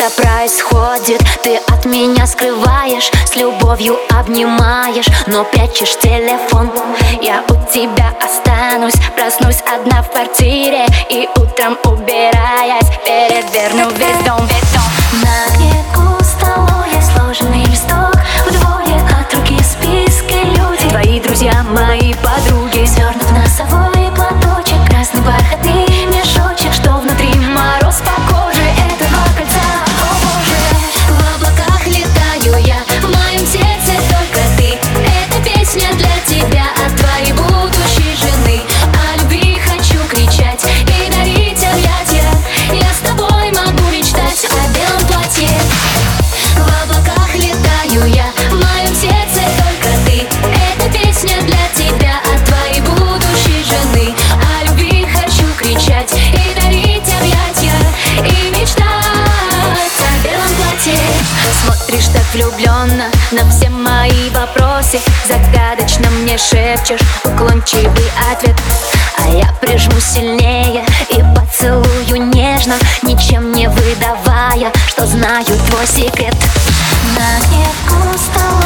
это происходит. Ты от меня скрываешь, с любовью обнимаешь Но прячешь телефон. Я у тебя останусь Проснусь одна в квартире И утром убираясь. Переверну весь дом. голосе Загадочно мне шепчешь уклончивый ответ А я прижму сильнее и поцелую нежно Ничем не выдавая, что знаю твой секрет. На гнев устала